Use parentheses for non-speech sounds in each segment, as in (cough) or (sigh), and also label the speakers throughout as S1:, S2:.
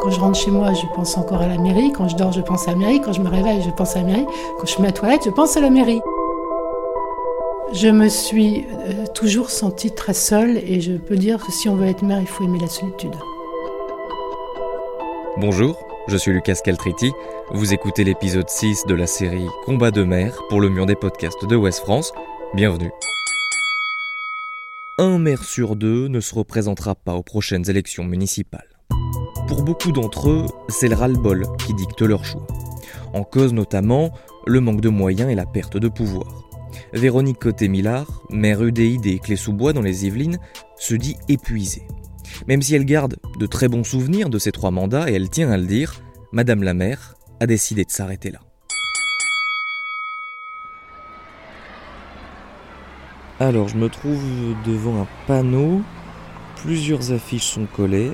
S1: Quand je rentre chez moi, je pense encore à la mairie. Quand je dors, je pense à la mairie. Quand je me réveille, je pense à la mairie. Quand je mets la toilette, je pense à la mairie. Je me suis euh, toujours sentie très seule et je peux dire que si on veut être mère, il faut aimer la solitude.
S2: Bonjour, je suis Lucas Caltriti. Vous écoutez l'épisode 6 de la série Combat de mer pour le mur des podcasts de Ouest France. Bienvenue. Un maire sur deux ne se représentera pas aux prochaines élections municipales. Pour beaucoup d'entre eux, c'est le ras-le-bol qui dicte leur choix. En cause notamment le manque de moyens et la perte de pouvoir. Véronique Côté-Millard, maire UDI des Clés-sous-Bois dans les Yvelines, se dit épuisée. Même si elle garde de très bons souvenirs de ses trois mandats et elle tient à le dire, Madame la maire a décidé de s'arrêter là. Alors, je me trouve devant un panneau. Plusieurs affiches sont collées.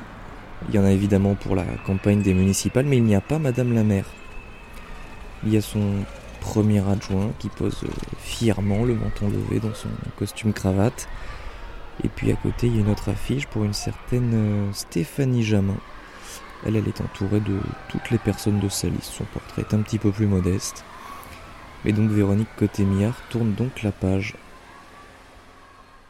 S2: Il y en a évidemment pour la campagne des municipales, mais il n'y a pas Madame la maire. Il y a son premier adjoint qui pose fièrement le menton levé dans son costume cravate. Et puis à côté, il y a une autre affiche pour une certaine euh, Stéphanie Jamin. Elle, elle est entourée de toutes les personnes de sa liste. Son portrait est un petit peu plus modeste. Mais donc Véronique Côté-Millard tourne donc la page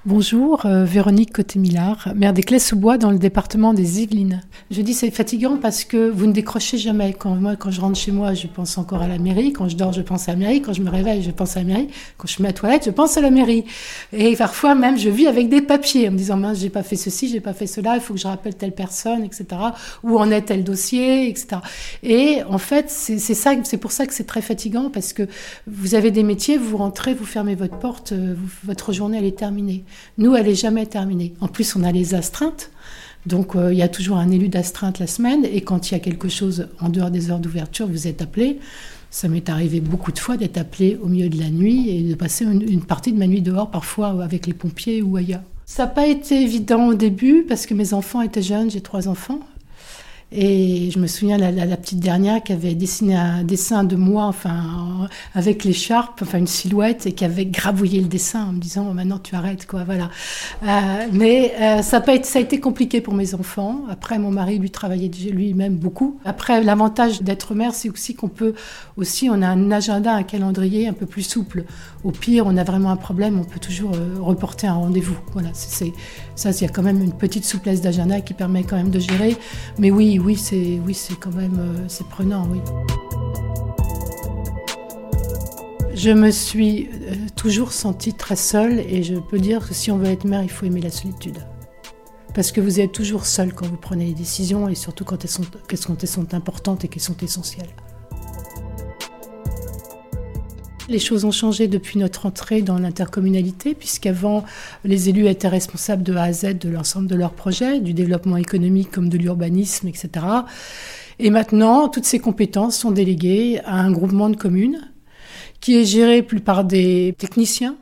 S1: Bonjour, euh, Véronique Côté-Millard, maire des Clés-sous-Bois dans le département des Yvelines. Je dis c'est fatigant parce que vous ne décrochez jamais. Quand moi, quand je rentre chez moi, je pense encore à la mairie. Quand je dors, je pense à la mairie. Quand je me réveille, je pense à la mairie. Quand je mets la toilette, je pense à la mairie. Et parfois même, je vis avec des papiers en me disant mince, j'ai pas fait ceci, j'ai pas fait cela, il faut que je rappelle telle personne, etc. Où en est tel dossier, etc. Et en fait, c'est ça, c'est pour ça que c'est très fatigant parce que vous avez des métiers, vous rentrez, vous fermez votre porte, euh, votre journée elle est terminée. Nous, elle n'est jamais terminée. En plus, on a les astreintes. Donc, euh, il y a toujours un élu d'astreinte la semaine. Et quand il y a quelque chose en dehors des heures d'ouverture, vous êtes appelé. Ça m'est arrivé beaucoup de fois d'être appelé au milieu de la nuit et de passer une, partie de ma nuit dehors, parfois avec les pompiers ou ailleurs. Ça n'a pas été évident au début parce que mes enfants étaient jeunes, j'ai trois enfants. Et je me souviens la, la, petite dernière qui avait dessiné un dessin de moi, enfin avec l'écharpe, enfin une silhouette, et qui avait gravouillé le dessin en me disant maintenant tu arrêtes quoi, voilà. Euh, mais euh, ça a été, ça a été compliqué pour mes enfants. Après mon mari lui travaillait lui-même beaucoup. Après l'avantage d'être mère, c'est aussi qu'on peut aussi on a un agenda, un calendrier un peu plus souple. Au pire, on a vraiment un problème, on peut toujours euh, reporter un rendez-vous. Voilà, c'est ça, il y a quand même une petite souplesse d'agenda qui permet quand même de gérer. Mais oui oui, c'est oui, c'est quand même euh, prenant, oui. Je me suis euh, toujours sentie très seule et je peux dire que si on veut être mère, il faut aimer la solitude. Parce que vous êtes toujours seule quand vous prenez les décisions et surtout quand elles sont, quand elles sont importantes et qu'elles sont essentielles. Les choses ont changé depuis notre entrée dans l'intercommunalité, puisqu'avant, les élus étaient responsables de A à Z de l'ensemble de leurs projets, du développement économique comme de l'urbanisme, etc. Et maintenant, toutes ces compétences sont déléguées à un groupement de communes qui est géré plus par des techniciens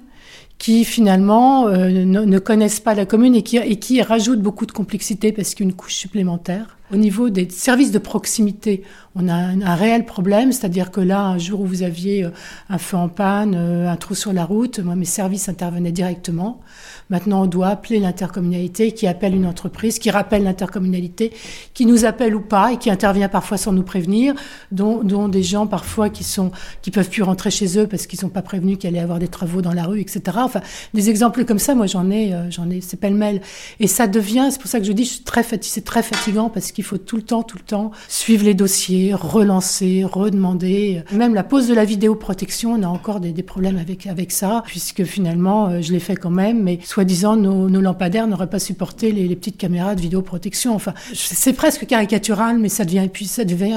S1: qui finalement euh, ne, connaissent pas la commune et qui, et rajoutent beaucoup de complexité parce qu'une couche supplémentaire. Au niveau des services de proximité, on a un, réel problème, c'est-à-dire que là, un jour où vous aviez euh, un feu en panne, euh, un trou sur la route, moi, mes services intervenaient directement. Maintenant, on doit appeler l'intercommunalité, qui appelle une entreprise, qui rappelle l'intercommunalité, qui nous appelle ou pas et qui intervient parfois sans nous prévenir, dont, des gens parfois qui sont qui peuvent plus rentrer chez eux parce qu'ils sont pas prévenus qu'il allait avoir des travaux dans la rue, etc. Enfin, des exemples comme ça, moi j'en ai, euh, j'en ai, c'est pêle-mêle. Et ça devient, c'est pour ça que je dis, très c'est très fatigant parce qu'il faut tout le temps, tout le temps suivre les dossiers, relancer, redemander. Même la pose de la vidéoprotection, on a encore des, problèmes avec ça, puisque finalement, euh, je l'ai fait quand même, mais soi-disant, nos, nos, lampadaires n'auraient pas supporté les, petites caméras de vidéoprotection. Enfin, c'est presque caricatural, mais ça devient,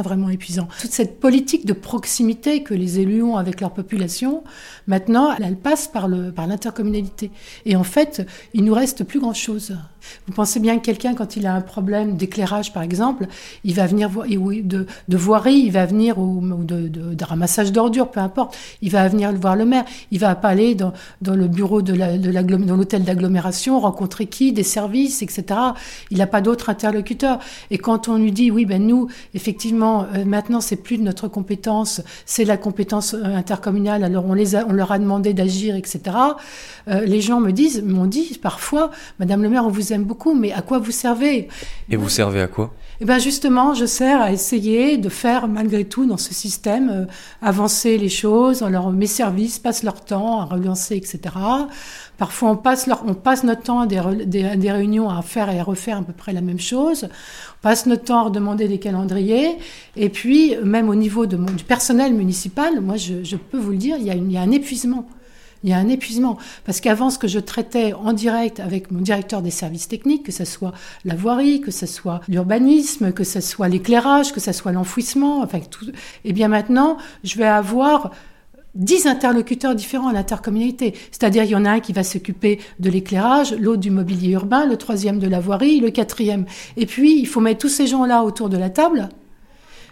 S1: vraiment épuisant. Toute cette politique de proximité que les élus ont avec leur population, maintenant, elle, passe par l'intercommunalité. Et en fait, il nous reste plus grand-chose. Vous pensez bien que quelqu'un, quand il a un problème d'éclairage, par exemple, il va venir de, voirie, il va venir, ou, de, ramassage d'ordures, peu importe, il va venir voir le maire. Il va pas aller dans, le bureau de l'hôtel d'agglomération, rencontrer qui, des services, etc. Il n'a pas d'autre interlocuteur. Et quand on lui dit, oui, ben nous, effectivement, euh, maintenant, c'est plus de notre compétence, c'est la compétence euh, intercommunale, alors on, les a, on leur a demandé d'agir, etc. Euh, les gens me disent, m'ont dit parfois, Madame le maire, on vous a aime beaucoup, mais à quoi vous servez?
S2: Et vous servez à quoi?
S1: Eh bien justement, je sers à essayer de faire malgré tout dans ce système euh, avancer les choses. Alors mes services passent leur temps à relancer, etc. Parfois, on passe, leur, on passe notre temps à des, des, des, réunions à faire et à refaire à peu près la même chose. On passe notre temps à demander des calendriers. Et puis, même au niveau de, du personnel municipal, moi, je, je, peux vous le dire, il y a, une, il y a un épuisement. Il y a un épuisement. Parce qu'avant, ce que je traitais en direct avec mon directeur des services techniques, que ce soit la voirie, que ce soit l'urbanisme, que ce soit l'éclairage, que ce soit l'enfouissement, enfin tout, eh bien maintenant, je vais avoir dix interlocuteurs différents à l'intercommunalité. C'est-à-dire, il y en a un qui va s'occuper de l'éclairage, l'autre du mobilier urbain, le troisième de la voirie, le quatrième. Et puis, il faut mettre tous ces gens-là autour de la table,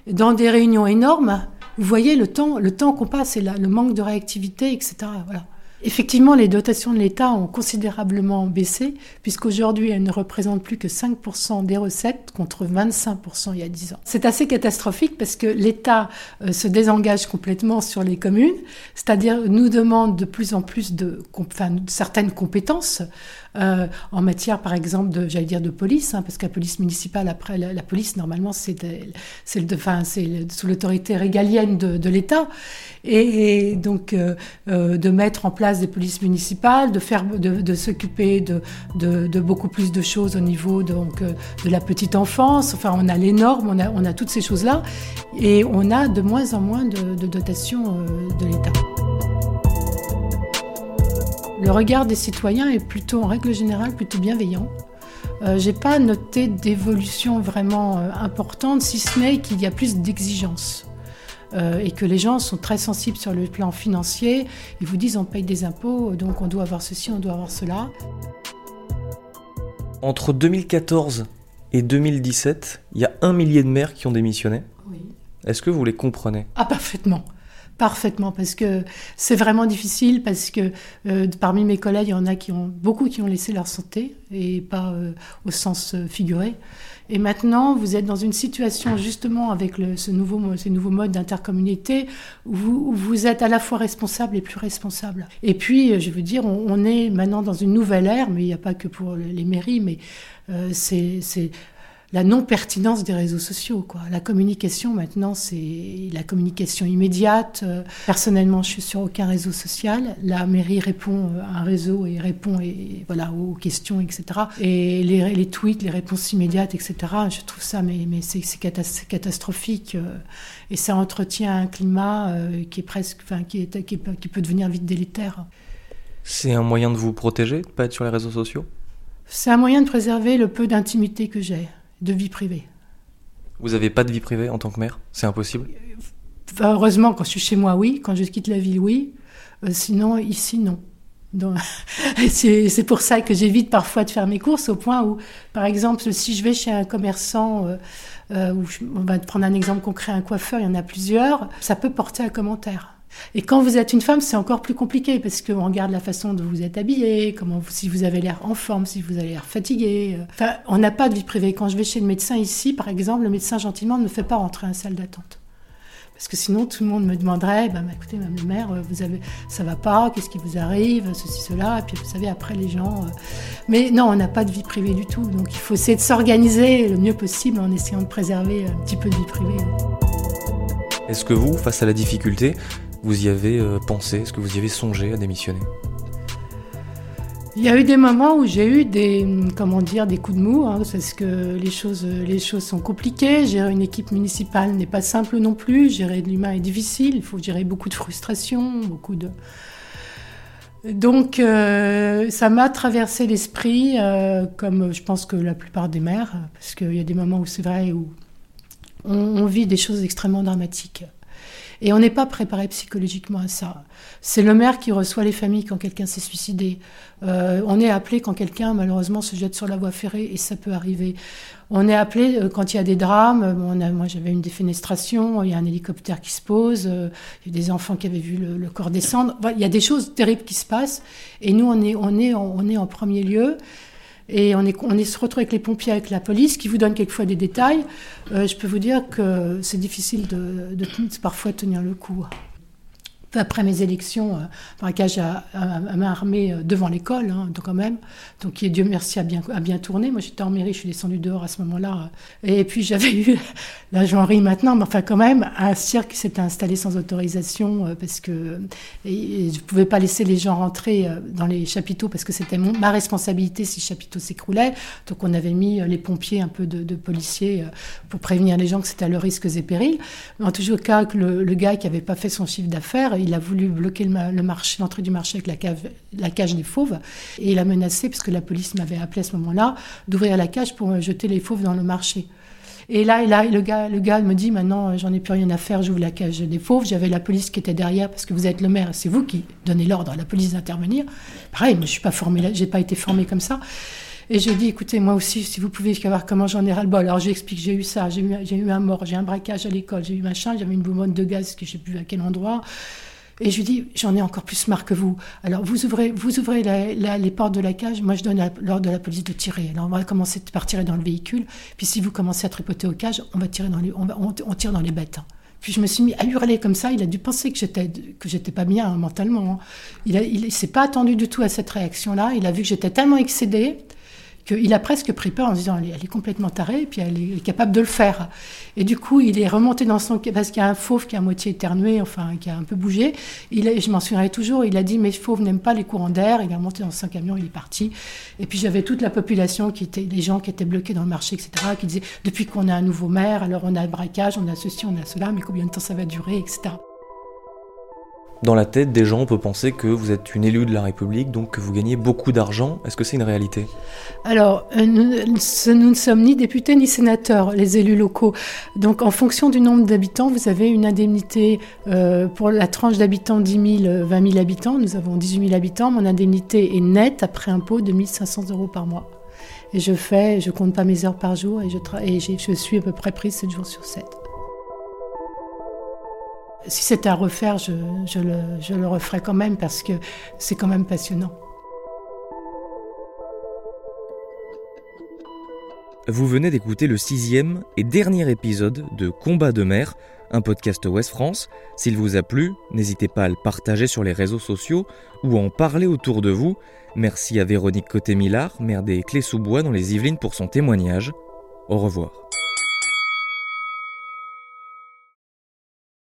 S1: dans des réunions énormes. Vous voyez le temps, le temps qu'on passe et le manque de réactivité, etc. Voilà. Effectivement, les dotations de l'État ont considérablement baissé, puisqu'aujourd'hui, elles ne représentent plus que 5% des recettes contre 25% il y a 10 ans. C'est assez catastrophique parce que l'État euh, se désengage complètement sur les communes, c'est-à-dire nous demande de plus en plus de, enfin, certaines compétences euh, en matière, par exemple, de, j'allais dire, de police, hein, parce que la police municipale, après, la, police, normalement, c'est, sous l'autorité régalienne de, l'État. Et, donc, euh, euh, de mettre en place des polices municipales, de, faire, de, s'occuper de, beaucoup plus de choses au niveau donc, de la petite enfance. Enfin, on a les normes, on a, toutes ces choses-là. Et on a de moins en moins de, dotations de l'État. Le regard des citoyens est plutôt, en règle générale, plutôt bienveillant. Euh, J'ai pas noté d'évolution vraiment euh, importante, si ce n'est qu'il y a plus d'exigences. Euh, et que les gens sont très sensibles sur le plan financier. Ils vous disent on paye des impôts, donc on doit avoir ceci, on doit avoir cela.
S2: Entre 2014 et 2017, il y a un millier de maires qui ont démissionné.
S1: Oui.
S2: Est-ce que vous les comprenez?
S1: Ah, parfaitement. Parfaitement, parce que c'est vraiment difficile, parce que euh, parmi mes collègues, il y en a beaucoup qui ont laissé leur santé, et pas euh, au sens euh, figuré. Et maintenant, vous êtes dans une situation justement avec ce nouveau, ces nouveaux modes d'intercommunalité où vous, êtes à la fois responsable et plus responsable. Et puis, je veux dire, on, on est maintenant dans une nouvelle ère, mais il n'y a pas que pour les mairies, mais c'est la non-pertinence des réseaux sociaux. Quoi. La communication, maintenant, c'est la communication immédiate. Euh, personnellement, je suis sur aucun réseau social. La mairie répond à un réseau et répond et, voilà, aux questions, etc. Et les, les, tweets, les réponses immédiates, etc., je trouve ça, mais, mais c'est catastrophique. Euh, et ça entretient un climat euh, qui est presque, enfin, qui, est, qui, est, qui peut devenir vite délétère.
S2: C'est un moyen de vous protéger, de pas être sur les réseaux sociaux?
S1: C'est un moyen de préserver le peu d'intimité que j'ai de vie privée.
S2: Vous n'avez pas de vie privée en tant que mère? C'est impossible?
S1: Enfin, Heureusement, quand je suis chez moi, oui. Quand je quitte la ville, oui. Euh, sinon, ici, non. (laughs) C'est pour ça que j'évite parfois de faire mes courses au point où, par exemple, si je vais chez un commerçant, euh, euh, où je, on va prendre un exemple concret, un coiffeur, il y en a plusieurs, ça peut porter un commentaire. Et quand vous êtes une femme, c'est encore plus compliqué parce qu'on regarde la façon dont vous êtes habillée, comment si vous avez l'air en forme, si vous avez l'air fatigué. Enfin, on n'a pas de vie privée. Quand je vais chez le médecin ici, par exemple, le médecin gentiment ne me fait pas rentrer en salle d'attente. Parce que sinon, tout le monde me demanderait, bah, écoutez, Mme le maire, vous avez, ça va pas, qu'est-ce qui vous arrive, ceci, cela. Et puis, vous savez, après, les gens. Euh... Mais non, on n'a pas de vie privée du tout. Donc, il faut essayer de s'organiser le mieux possible en essayant de préserver un petit peu de vie privée.
S2: Est-ce que vous, face à la difficulté, vous y avez euh, pensé Est-ce que vous y avez songé à démissionner?
S1: Il y a eu des moments où j'ai eu des, comment dire, des coups de mou, hein, parce que les choses, les choses sont compliquées. Gérer une équipe municipale n'est pas simple non plus. Gérer de l'humain est difficile. Il faut gérer beaucoup de frustration, beaucoup de. Donc, euh, ça m'a traversé l'esprit, euh, comme je pense que la plupart des mères, parce qu'il y a des moments où c'est vrai où on vit des choses extrêmement dramatiques. Et on n'est pas préparé psychologiquement à ça. C'est le maire qui reçoit les familles quand quelqu'un s'est suicidé. Euh, on est appelé quand quelqu'un, malheureusement, se jette sur la voie ferrée, et ça peut arriver. On est appelé euh, quand il y a des drames. Bon, a, moi, j'avais une défenestration, il y a un hélicoptère qui se pose, euh, il y a des enfants qui avaient vu le, le corps descendre. Il y a des choses terribles qui se passent, et nous, on est, on est, on est en premier lieu. Et on est, on se retrouve avec les pompiers, avec la police, qui vous donnent quelquefois des détails. Euh, je peux vous dire que c'est difficile de, parfois tenir le coup. Après mes élections, euh, braquage à, main armée euh, devant l'école, hein, donc quand même. Donc Dieu merci, a bien, tourné. Moi, j'étais en mairie, je suis descendue dehors à ce moment-là. Et puis, j'avais (laughs) eu, là, j'en maintenant, mais enfin, quand même, un cirque qui s'était installé sans autorisation euh, parce que je ne pouvais pas laisser les gens rentrer dans les chapiteaux parce que c'était ma responsabilité si le chapiteau s'écroulait. Donc, on avait mis les pompiers, un peu de, policiers, pour prévenir les gens que c'était à leurs risques et périls. En tout cas, le, le gars qui n'avait pas fait son chiffre d'affaires, il a voulu bloquer l'entrée du marché avec la, cage des fauves. Et il a menacé, puisque la police m'avait appelé à ce moment-là, d'ouvrir la cage pour jeter les fauves dans le marché. Et là, le, gars, me dit maintenant, j'en ai plus rien à faire, j'ouvre la cage des fauves. J'avais la police qui était derrière parce que vous êtes le maire, c'est vous qui donnez l'ordre à la police d'intervenir. Pareil, je suis pas pas été formé comme ça. Et je dis, écoutez, moi aussi, si vous pouvez savoir comment j'en ai ras-le-bol. Alors j'explique, j'ai eu ça, j'ai eu, eu un mort, j'ai un braquage à l'école, j'ai eu machin, j'avais une bonbonne de gaz que je sais plus à quel endroit. Et je lui dis, j'en ai encore plus marre que vous. Alors vous ouvrez, vous ouvrez les portes de la cage, moi je donne l'ordre de la police de tirer. Alors on va commencer par tirer dans le véhicule, puis si vous commencez à tripoter aux cages, on va tirer dans les, on, tire dans les bêtes. Puis je me suis mis à hurler comme ça. Il a dû penser que j'étais que j'étais pas bien hein, mentalement. Il, a, il s'est pas attendu du tout à cette réaction-là. Il a vu que j'étais tellement excédée qu'il a presque pris peur en disant elle est, complètement tarée et puis elle est capable de le faire. Et du coup, il est remonté dans son parce qu'il y a un fauve qui a à moitié éternué, enfin qui a un peu bougé. Il je m'en souviendrai toujours. Il a dit mes fauves n'aiment pas les courants d'air. Il est remonté dans son camion, il est parti. Et puis j'avais toute la population qui était les gens qui étaient bloqués dans le marché, etc. Qui disaient depuis qu'on a un nouveau maire, alors on a le braquage, on a ceci, on a cela, mais combien de temps ça va durer, etc.
S2: Dans la tête des gens, on peut penser que vous êtes une élue de la République, donc que vous gagnez beaucoup d'argent. Est-ce que c'est une réalité?
S1: Alors, euh, nous, ne sommes ni députés ni sénateurs, les élus locaux. Donc, en fonction du nombre d'habitants, vous avez une indemnité euh, pour la tranche d'habitants 10 000, 20 000 habitants. Nous avons 18 000 habitants. Mon indemnité est nette après impôt de 1 500 euros par mois. Et je fais, je compte pas mes heures par jour et je, et je suis à peu près prise 7 jours sur 7. Si c'était à refaire, je, le, je referais quand même parce que c'est quand même passionnant.
S2: Vous venez d'écouter le sixième et dernier épisode de Combat de mer, un podcast Ouest France. S'il vous a plu, n'hésitez pas à le partager sur les réseaux sociaux ou à en parler autour de vous. Merci à Véronique Côté-Millard, maire des Clés-sous-Bois dans les Yvelines pour son témoignage. Au revoir.